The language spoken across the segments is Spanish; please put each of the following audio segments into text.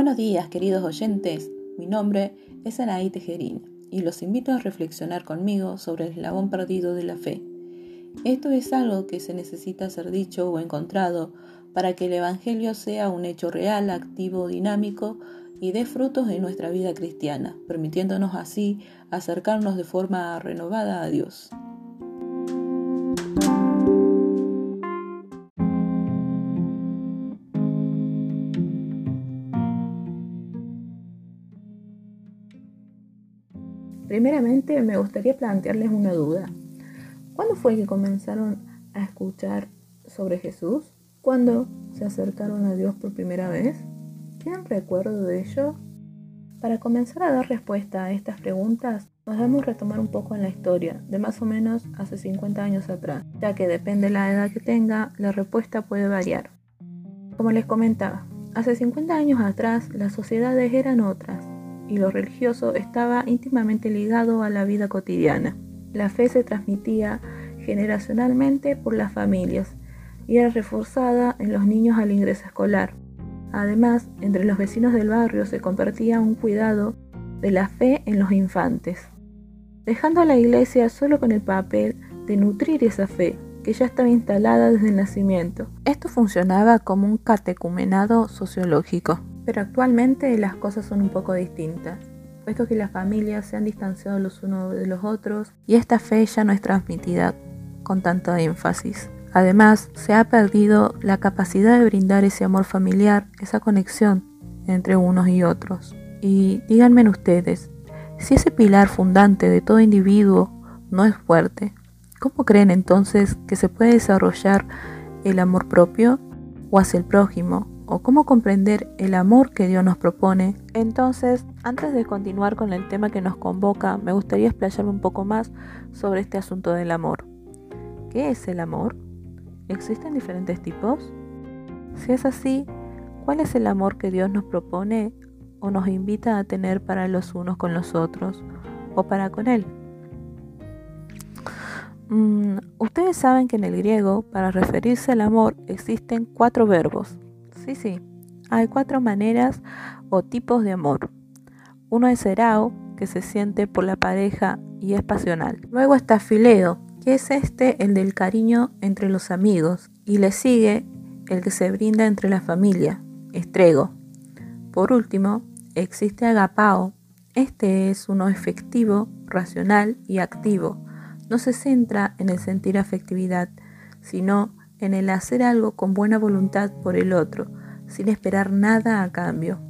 Buenos días, queridos oyentes. Mi nombre es Anaí Tejerín y los invito a reflexionar conmigo sobre el eslabón perdido de la fe. Esto es algo que se necesita ser dicho o encontrado para que el Evangelio sea un hecho real, activo, dinámico y dé frutos en nuestra vida cristiana, permitiéndonos así acercarnos de forma renovada a Dios. Primeramente me gustaría plantearles una duda. ¿Cuándo fue que comenzaron a escuchar sobre Jesús? ¿Cuándo se acercaron a Dios por primera vez? ¿Tienen recuerdo de ello? Para comenzar a dar respuesta a estas preguntas, nos debemos retomar un poco en la historia, de más o menos hace 50 años atrás, ya que depende de la edad que tenga, la respuesta puede variar. Como les comentaba, hace 50 años atrás las sociedades eran otras, y lo religioso estaba íntimamente ligado a la vida cotidiana. La fe se transmitía generacionalmente por las familias y era reforzada en los niños al ingreso escolar. Además, entre los vecinos del barrio se compartía un cuidado de la fe en los infantes, dejando a la iglesia solo con el papel de nutrir esa fe, que ya estaba instalada desde el nacimiento. Esto funcionaba como un catecumenado sociológico. Pero actualmente las cosas son un poco distintas, puesto que las familias se han distanciado los unos de los otros y esta fe ya no es transmitida con tanto énfasis. Además, se ha perdido la capacidad de brindar ese amor familiar, esa conexión entre unos y otros. Y díganme ustedes, si ese pilar fundante de todo individuo no es fuerte, ¿cómo creen entonces que se puede desarrollar el amor propio o hacia el prójimo o cómo comprender el amor que Dios nos propone. Entonces, antes de continuar con el tema que nos convoca, me gustaría explayarme un poco más sobre este asunto del amor. ¿Qué es el amor? ¿Existen diferentes tipos? Si es así, ¿cuál es el amor que Dios nos propone o nos invita a tener para los unos con los otros o para con Él? Mm, ustedes saben que en el griego, para referirse al amor, existen cuatro verbos Sí, sí. Hay cuatro maneras o tipos de amor. Uno es erao, que se siente por la pareja y es pasional. Luego está fileo, que es este el del cariño entre los amigos. Y le sigue el que se brinda entre la familia, estrego. Por último, existe agapao. Este es uno efectivo, racional y activo. No se centra en el sentir afectividad, sino en el hacer algo con buena voluntad por el otro, sin esperar nada a cambio.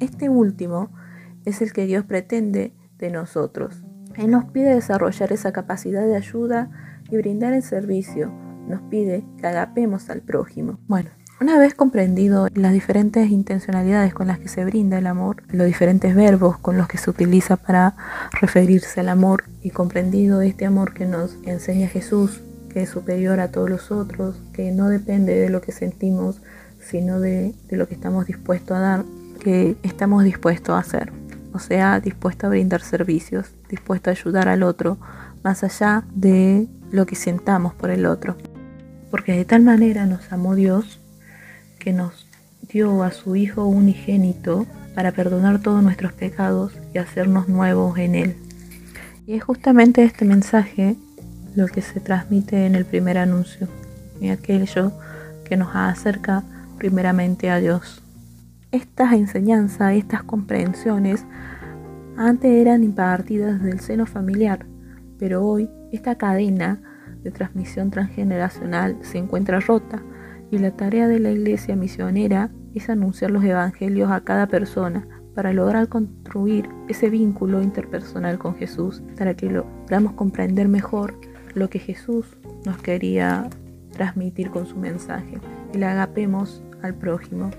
Este último es el que Dios pretende de nosotros. Él nos pide desarrollar esa capacidad de ayuda y brindar el servicio. Nos pide que agapemos al prójimo. Bueno, una vez comprendido las diferentes intencionalidades con las que se brinda el amor, los diferentes verbos con los que se utiliza para referirse al amor y comprendido este amor que nos enseña Jesús que es superior a todos los otros, que no depende de lo que sentimos, sino de, lo que estamos dispuestos a dar, que estamos dispuestos a hacer. O sea, dispuesto a brindar servicios, dispuesto a ayudar al otro, más allá de lo que sentamos por el otro. Porque de tal manera nos amó Dios que nos dio a su Hijo unigénito para perdonar todos nuestros pecados y hacernos nuevos en Él. Y es justamente este mensaje lo que se transmite en el primer anuncio y aquello que nos acerca primeramente a Dios. Estas enseñanzas, estas comprensiones, antes eran impartidas del seno familiar, pero hoy esta cadena de transmisión transgeneracional se encuentra rota y la tarea de la iglesia misionera es anunciar los evangelios a cada persona para lograr construir ese vínculo interpersonal con Jesús, para que lo podamos comprender mejor lo que Jesús nos quería transmitir con su mensaje y agapemos al prójimo.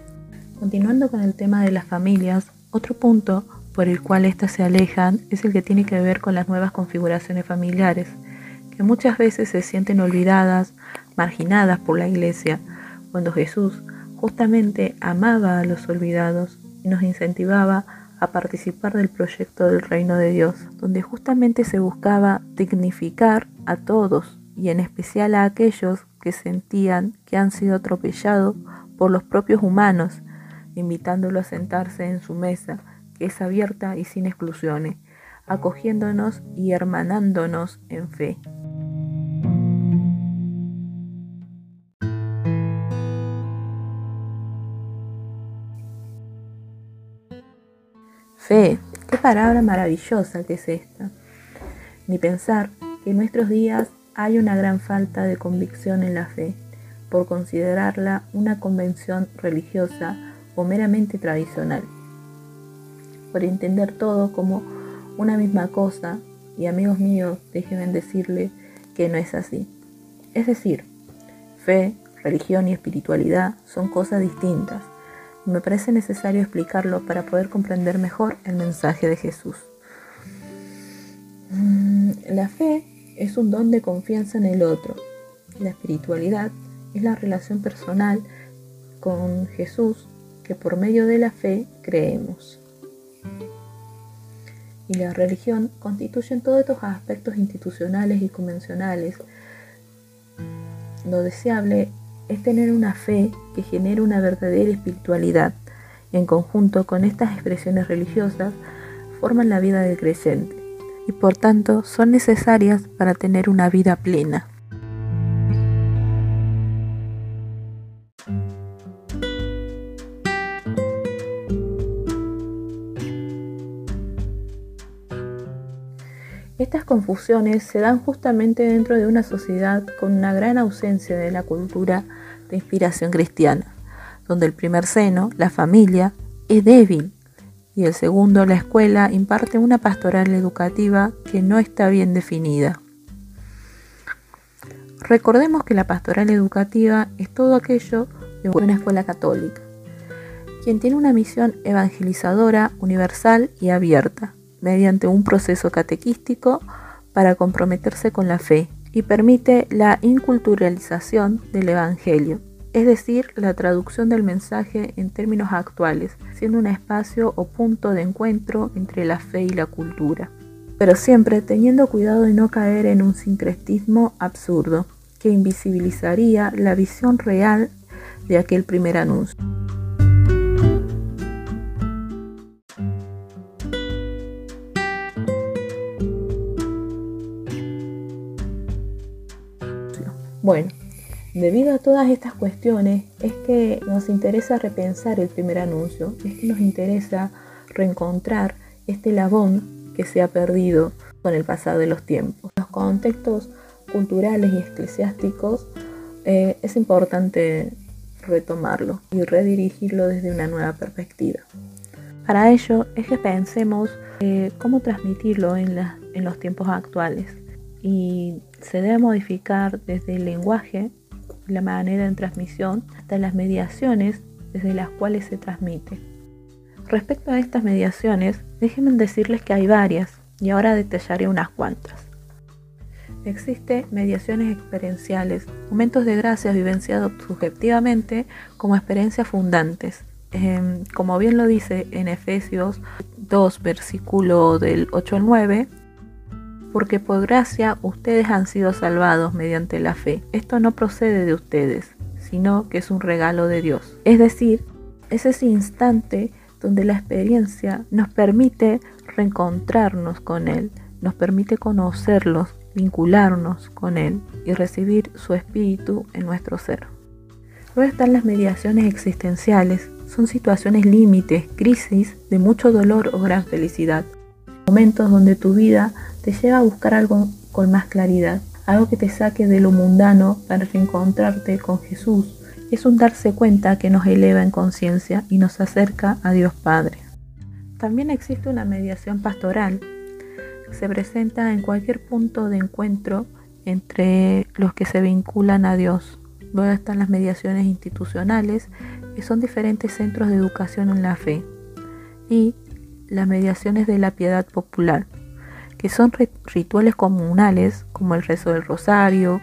Continuando con el tema de las familias, otro punto por el cual éstas se alejan es el que tiene que ver con las nuevas configuraciones familiares, que muchas veces se sienten olvidadas, marginadas por la iglesia, cuando Jesús justamente amaba a los olvidados y nos incentivaba a participar del proyecto del reino de Dios, donde justamente se buscaba dignificar a todos y en especial a aquellos que sentían que han sido atropellados por los propios humanos invitándolo a sentarse en su mesa, que es abierta y sin exclusiones, acogiéndonos y hermanándonos en fe. Fe, qué palabra maravillosa que es esta. Ni pensar que en nuestros días hay una gran falta de convicción en la fe, por considerarla una convención religiosa o meramente tradicional, por entender todo como una misma cosa, y amigos míos, déjenme decirle que no es así. Es decir, fe, religión y espiritualidad son cosas distintas, me parece necesario explicarlo para poder comprender mejor el mensaje de Jesús. Mm, la fe es un don de confianza en el otro. La espiritualidad es la relación personal con Jesús que por medio de la fe creemos. Y la religión constituyen todos estos aspectos institucionales y convencionales. Lo deseable es tener una fe que genere una verdadera espiritualidad. En conjunto con estas expresiones religiosas, forman la vida del creyente y por tanto son necesarias para tener una vida plena. Confusiones se dan justamente dentro de una sociedad con una gran ausencia de la cultura de inspiración cristiana, donde el primer seno, la familia, es débil y el segundo, la escuela, imparte una pastoral educativa que no está bien definida. Recordemos que la pastoral educativa es todo aquello de una escuela católica, quien tiene una misión evangelizadora, universal y abierta, mediante un proceso catequístico para comprometerse con la fe y permite la inculturalización del Evangelio, es decir, la traducción del mensaje en términos actuales, siendo un espacio o punto de encuentro entre la fe y la cultura, pero siempre teniendo cuidado de no caer en un sincretismo absurdo que invisibilizaría la visión real de aquel primer anuncio. Bueno, Debido a todas estas cuestiones es que nos interesa repensar el primer anuncio, es que nos interesa reencontrar este labón que se ha perdido con el pasado de los tiempos. Los contextos culturales y eclesiásticos eh, es importante retomarlo y redirigirlo desde una nueva perspectiva. Para ello es que pensemos eh, cómo transmitirlo en, en los tiempos actuales y se debe modificar desde el lenguaje la manera de transmisión hasta las mediaciones desde las cuales se transmite. Respecto a estas mediaciones, déjenme decirles que hay varias y ahora detallaré unas cuantas. Existe mediaciones experienciales, momentos de gracia vivenciados subjetivamente como experiencias fundantes. Em, como bien lo dice en Efesios 2, versículo del 8 al 9, porque por gracia ustedes han sido salvados mediante la fe. Esto no procede de ustedes, sino que es un regalo de Dios. Es decir, es ese instante donde la experiencia nos permite reencontrarnos con Él, nos permite conocerlos, vincularnos con Él y recibir su espíritu en nuestro ser. Luego están las mediaciones existenciales, son situaciones límites, crisis de mucho dolor o gran felicidad, momentos donde tu vida te lleva a buscar algo con más claridad, algo que te saque de lo mundano para reencontrarte con Jesús. Es un darse cuenta que nos eleva en conciencia y nos acerca a Dios Padre. También existe una mediación pastoral. Se presenta en cualquier punto de encuentro entre los que se vinculan a Dios. Luego están las mediaciones institucionales, que son diferentes centros de educación en la fe. Y las mediaciones de la piedad popular, que son rituales comunales como el rezo del rosario,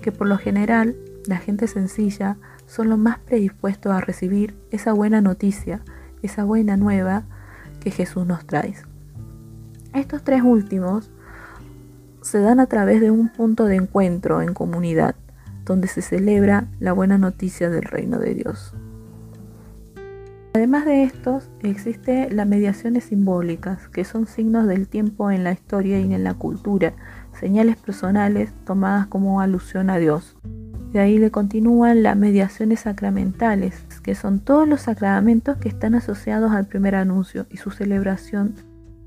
que por lo general la gente sencilla son los más predispuestos a recibir esa buena noticia, esa buena nueva que Jesús nos trae. Estos tres últimos se dan a través de un punto de encuentro en comunidad, donde se celebra la buena noticia del reino de Dios. Además de estos, existe las mediaciones simbólicas, que son signos del tiempo en la historia y en la cultura, señales personales tomadas como alusión a Dios. De ahí le continúan las mediaciones sacramentales, que son todos los sacramentos que están asociados al primer anuncio y su celebración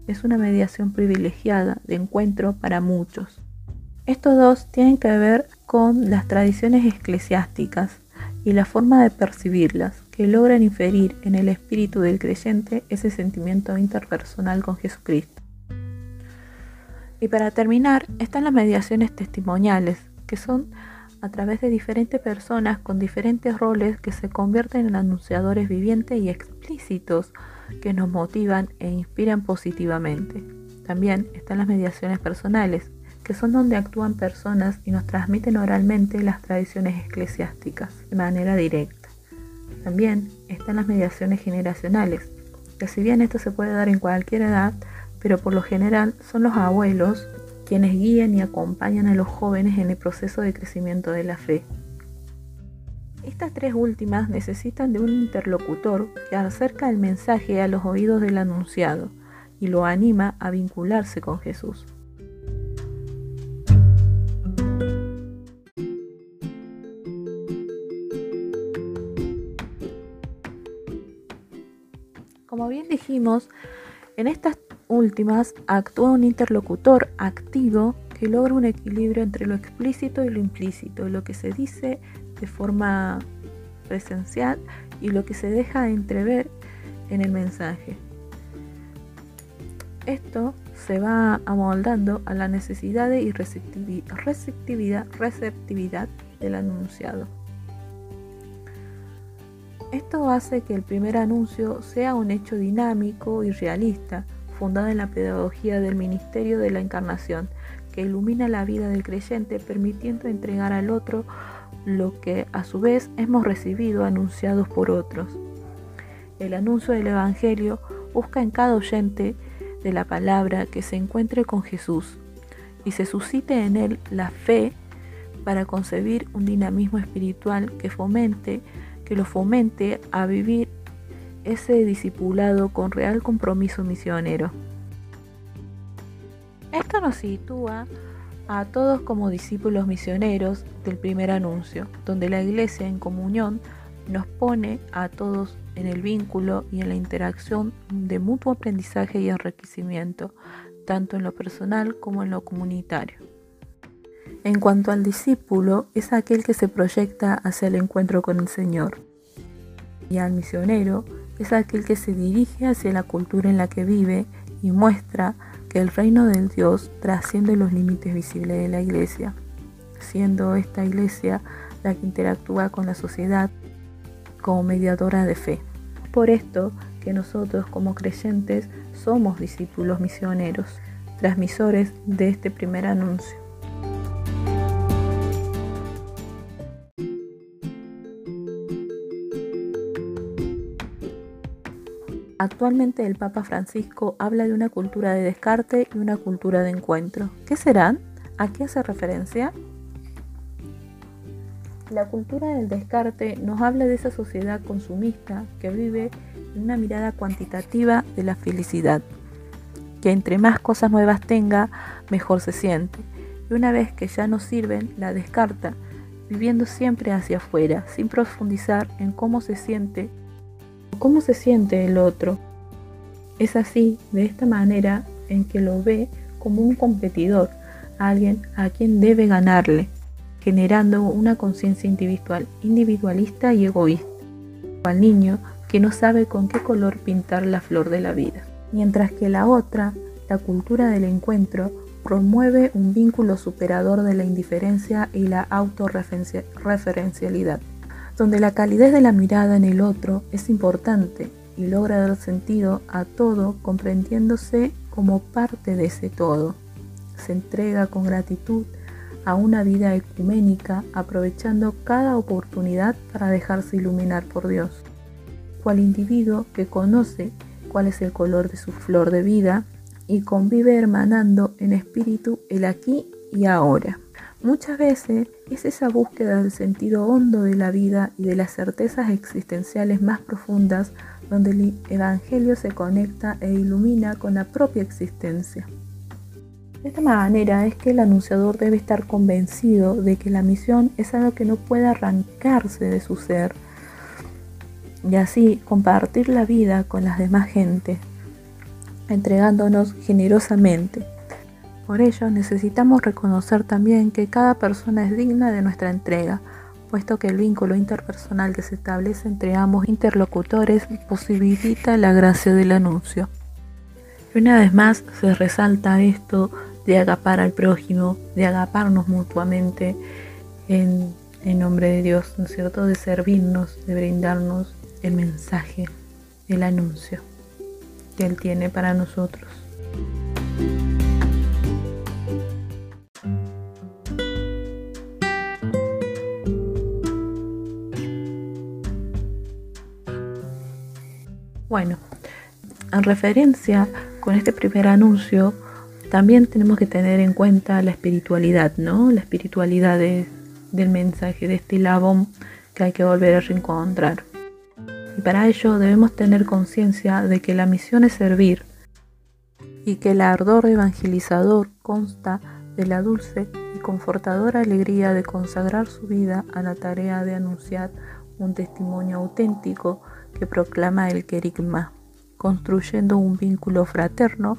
es una mediación privilegiada de encuentro para muchos. Estos dos tienen que ver con las tradiciones eclesiásticas y la forma de percibirlas, que logran inferir en el espíritu del creyente ese sentimiento interpersonal con Jesucristo. Y para terminar, están las mediaciones testimoniales, que son a través de diferentes personas con diferentes roles que se convierten en anunciadores vivientes y explícitos que nos motivan e inspiran positivamente. También están las mediaciones personales, que son donde actúan personas y nos transmiten oralmente las tradiciones eclesiásticas de manera directa. También están las mediaciones generacionales, que si bien esto se puede dar en cualquier edad, pero por lo general son los abuelos quienes guían y acompañan a los jóvenes en el proceso de crecimiento de la fe. Estas tres últimas necesitan de un interlocutor que acerca el mensaje a los oídos del anunciado y lo anima a vincularse con Jesús. Bien dijimos, en estas últimas actúa un interlocutor activo que logra un equilibrio entre lo explícito y lo implícito, lo que se dice de forma presencial y lo que se deja entrever en el mensaje. Esto se va amoldando a la necesidad y receptividad, receptividad del anunciado. Esto hace que el primer anuncio sea un hecho dinámico y realista, fundada en la pedagogía del ministerio de la encarnación, que ilumina la vida del creyente permitiendo entregar al otro lo que a su vez hemos recibido anunciados por otros. El anuncio del Evangelio busca en cada oyente de la palabra que se encuentre con Jesús y se suscite en él la fe para concebir un dinamismo espiritual que fomente, que lo fomente a vivir ese discipulado con real compromiso misionero. Esto nos sitúa a todos como discípulos misioneros del primer anuncio, donde la iglesia en comunión nos pone a todos en el vínculo y en la interacción de mutuo aprendizaje y enriquecimiento, tanto en lo personal como en lo comunitario. En cuanto al discípulo, es aquel que se proyecta hacia el encuentro con el Señor. Y al misionero es aquel que se dirige hacia la cultura en la que vive y muestra que el reino del Dios trasciende los límites visibles de la iglesia, siendo esta iglesia la que interactúa con la sociedad como mediadora de fe. Por esto que nosotros como creyentes somos discípulos misioneros, transmisores de este primer anuncio. Actualmente el Papa Francisco habla de una cultura de descarte y una cultura de encuentro. ¿Qué serán? ¿A qué hace referencia? La cultura del descarte nos habla de esa sociedad consumista que vive en una mirada cuantitativa de la felicidad, que entre más cosas nuevas tenga, mejor se siente. Y una vez que ya no sirven, la descarta, viviendo siempre hacia afuera, sin profundizar en cómo se siente cómo se siente el otro. Es así, de esta manera, en que lo ve como un competidor, alguien a quien debe ganarle, generando una conciencia individual, individualista y egoísta, al niño que no sabe con qué color pintar la flor de la vida. Mientras que la otra, la cultura del encuentro, promueve un vínculo superador de la indiferencia y la autorreferencialidad donde la calidez de la mirada en el otro es importante y logra dar sentido a todo comprendiéndose como parte de ese todo. Se entrega con gratitud a una vida ecuménica aprovechando cada oportunidad para dejarse iluminar por Dios. Cual individuo que conoce cuál es el color de su flor de vida y convive hermanando en espíritu el aquí y ahora. Muchas veces es esa búsqueda del sentido hondo de la vida y de las certezas existenciales más profundas donde el Evangelio se conecta e ilumina con la propia existencia. De esta manera es que el anunciador debe estar convencido de que la misión es algo que no puede arrancarse de su ser y así compartir la vida con las demás gentes, entregándonos generosamente. Por ello necesitamos reconocer también que cada persona es digna de nuestra entrega, puesto que el vínculo interpersonal que se establece entre ambos interlocutores posibilita la gracia del anuncio. Y una vez más se resalta esto de agapar al prójimo, de agaparnos mutuamente en, nombre de Dios, ¿no es cierto? De servirnos, de brindarnos el mensaje, el anuncio que Él tiene para nosotros. Bueno, en referencia con este primer anuncio, también tenemos que tener en cuenta la espiritualidad, ¿no? La espiritualidad del mensaje, de este labón que hay que volver a reencontrar. Y para ello debemos tener conciencia de que la misión es servir y que el ardor evangelizador consta de la dulce y confortadora alegría de consagrar su vida a la tarea de anunciar un testimonio auténtico que proclama el querigma, construyendo un vínculo fraterno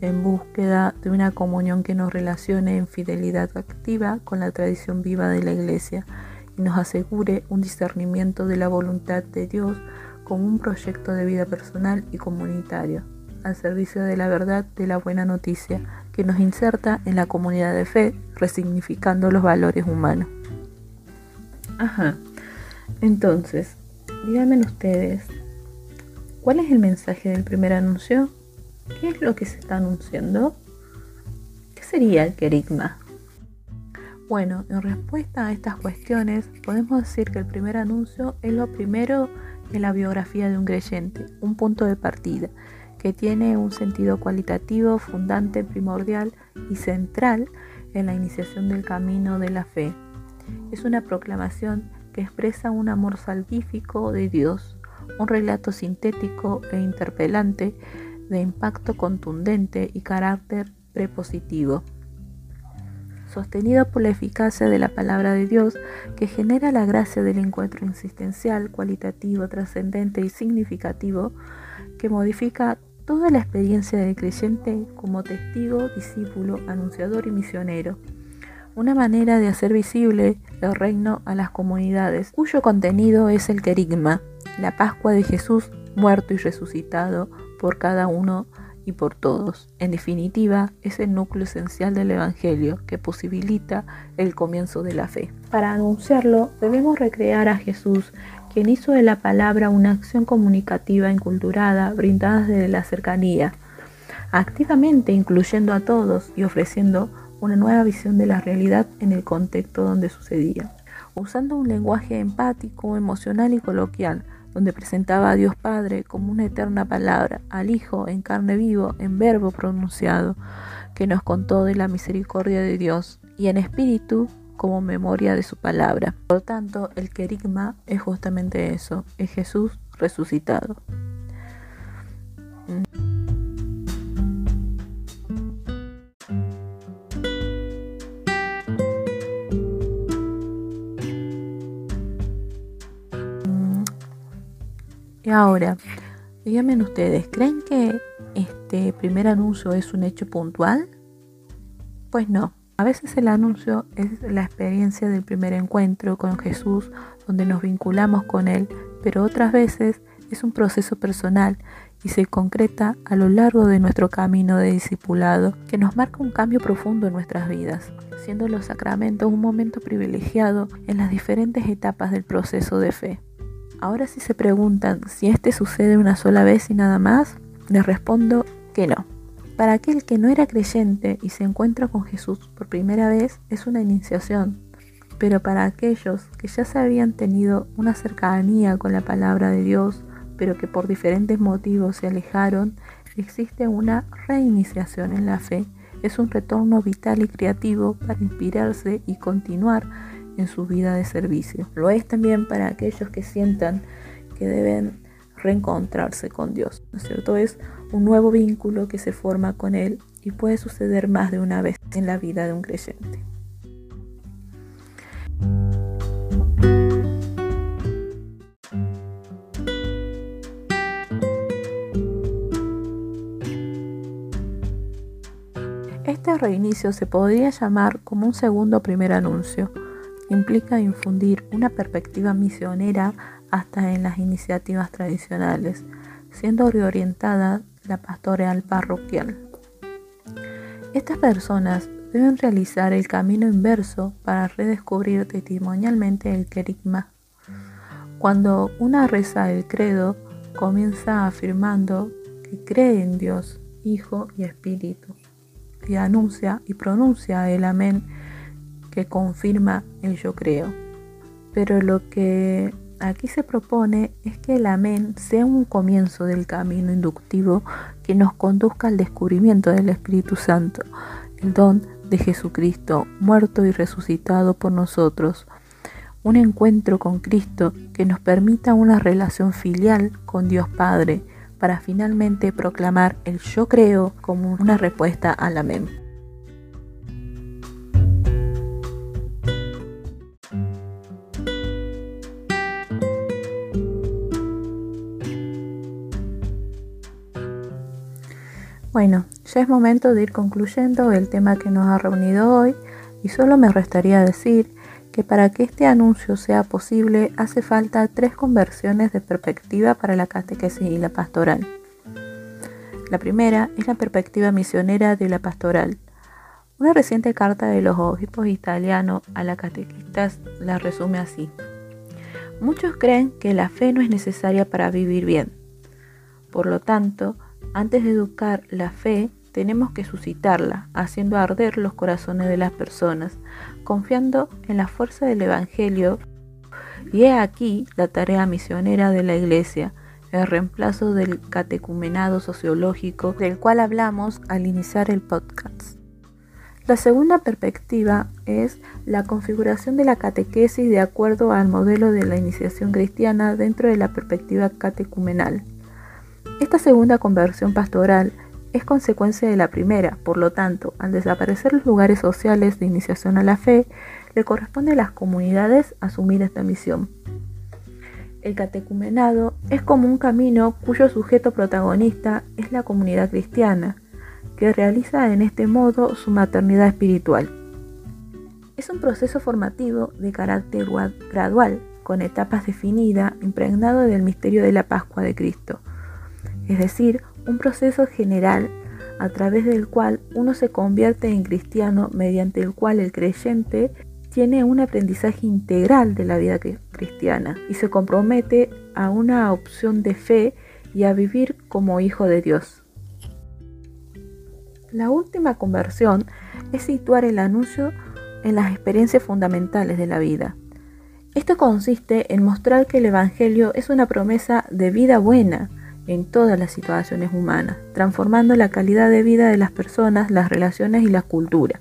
en búsqueda de una comunión que nos relacione en fidelidad activa con la tradición viva de la Iglesia y nos asegure un discernimiento de la voluntad de Dios como un proyecto de vida personal y comunitario, al servicio de la verdad de la buena noticia, que nos inserta en la comunidad de fe, resignificando los valores humanos. Ajá. Entonces, díganme ustedes, ¿cuál es el mensaje del primer anuncio? ¿Qué es lo que se está anunciando? ¿Qué sería el querigma? Bueno, en respuesta a estas cuestiones, podemos decir que el primer anuncio es lo primero en la biografía de un creyente, un punto de partida, que tiene un sentido cualitativo, fundante, primordial y central en la iniciación del camino de la fe. Es una proclamación expresa un amor salvífico de Dios, un relato sintético e interpelante de impacto contundente y carácter prepositivo sostenido por la eficacia de la palabra de Dios que genera la gracia del encuentro existencial, cualitativo, trascendente y significativo que modifica toda la experiencia del creyente como testigo, discípulo, anunciador y misionero. Una manera de hacer visible el reino a las comunidades, cuyo contenido es el querigma, la Pascua de Jesús muerto y resucitado por cada uno y por todos. En definitiva, es el núcleo esencial del Evangelio que posibilita el comienzo de la fe. Para anunciarlo, debemos recrear a Jesús, quien hizo de la palabra una acción comunicativa inculturada, brindada desde la cercanía, activamente incluyendo a todos y ofreciendo una nueva visión de la realidad en el contexto donde sucedía, usando un lenguaje empático, emocional y coloquial donde presentaba a Dios Padre como una eterna palabra, al Hijo en carne vivo, en verbo pronunciado, que nos contó de la misericordia de Dios, y en espíritu como memoria de su palabra. Por lo tanto, el querigma es justamente eso, es Jesús resucitado. Y ahora, díganme ustedes, ¿creen que este primer anuncio es un hecho puntual? Pues no. A veces el anuncio es la experiencia del primer encuentro con Jesús, donde nos vinculamos con Él, pero otras veces es un proceso personal y se concreta a lo largo de nuestro camino de discipulado, que nos marca un cambio profundo en nuestras vidas, siendo los sacramentos un momento privilegiado en las diferentes etapas del proceso de fe. Ahora si se preguntan si este sucede una sola vez y nada más, les respondo que no. Para aquel que no era creyente y se encuentra con Jesús por primera vez es una iniciación, pero para aquellos que ya se habían tenido una cercanía con la palabra de Dios, pero que por diferentes motivos se alejaron, existe una reiniciación en la fe. Es un retorno vital y creativo para inspirarse y continuar en su vida de servicio. Lo es también para aquellos que sientan que deben reencontrarse con Dios, ¿no es cierto? Es un nuevo vínculo que se forma con Él y puede suceder más de una vez en la vida de un creyente. Este reinicio se podría llamar como un segundo primer anuncio. Implica infundir una perspectiva misionera hasta en las iniciativas tradicionales, siendo reorientada la pastoral parroquial. Estas personas deben realizar el camino inverso para redescubrir testimonialmente el querigma. Cuando una reza el credo, comienza afirmando que cree en Dios, Hijo y Espíritu y anuncia y pronuncia el amén que confirma el yo creo. Pero lo que aquí se propone es que el amén sea un comienzo del camino inductivo que nos conduzca al descubrimiento del Espíritu Santo, el don de Jesucristo, muerto y resucitado por nosotros. Un encuentro con Cristo que nos permita una relación filial con Dios Padre, para finalmente proclamar el yo creo como una respuesta al amén. Bueno, ya es momento de ir concluyendo el tema que nos ha reunido hoy y solo me restaría decir que para que este anuncio sea posible hace falta tres conversiones de perspectiva para la catequesis y la pastoral. La primera es la perspectiva misionera de la pastoral. Una reciente carta de los obispos italianos a la catequistas la resume así. Muchos creen que la fe no es necesaria para vivir bien. Por lo tanto, antes de educar la fe, tenemos que suscitarla, haciendo arder los corazones de las personas, confiando en la fuerza del Evangelio. Y he aquí la tarea misionera de la Iglesia, el reemplazo del catecumenado sociológico del cual hablamos al iniciar el podcast. La segunda perspectiva es la configuración de la catequesis de acuerdo al modelo de la iniciación cristiana dentro de la perspectiva catecumenal. Esta segunda conversión pastoral es consecuencia de la primera, por lo tanto, al desaparecer los lugares sociales de iniciación a la fe, le corresponde a las comunidades asumir esta misión. El catecumenado es como un camino cuyo sujeto protagonista es la comunidad cristiana, que realiza en este modo su maternidad espiritual. Es un proceso formativo de carácter gradual, con etapas definidas, impregnado del misterio de la Pascua de Cristo, es decir, un proceso general a través del cual uno se convierte en cristiano, mediante el cual el creyente tiene un aprendizaje integral de la vida cristiana y se compromete a una opción de fe y a vivir como hijo de Dios. La última conversión es situar el anuncio en las experiencias fundamentales de la vida. Esto consiste en mostrar que el Evangelio es una promesa de vida buena, en todas las situaciones humanas, transformando la calidad de vida de las personas, las relaciones y la cultura.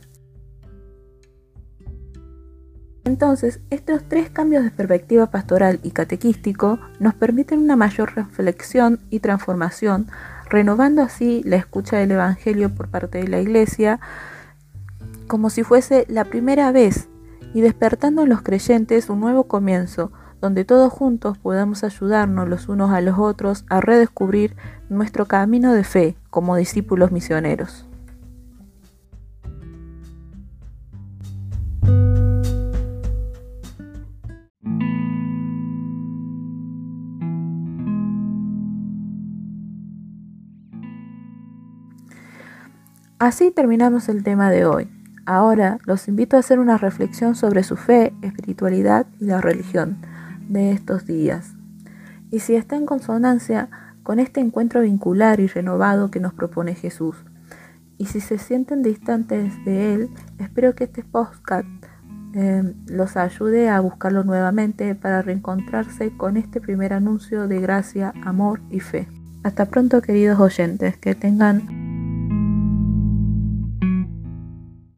Entonces, estos tres cambios de perspectiva pastoral y catequístico nos permiten una mayor reflexión y transformación, renovando así la escucha del Evangelio por parte de la Iglesia como si fuese la primera vez y despertando en los creyentes un nuevo comienzo, donde todos juntos podamos ayudarnos los unos a los otros a redescubrir nuestro camino de fe como discípulos misioneros. Así terminamos el tema de hoy. Ahora los invito a hacer una reflexión sobre su fe, espiritualidad y la religión de estos días. Y si está en consonancia con este encuentro vincular y renovado que nos propone Jesús. Y si se sienten distantes de Él, espero que este podcast eh, los ayude a buscarlo nuevamente para reencontrarse con este primer anuncio de gracia, amor y fe. Hasta pronto queridos oyentes, que tengan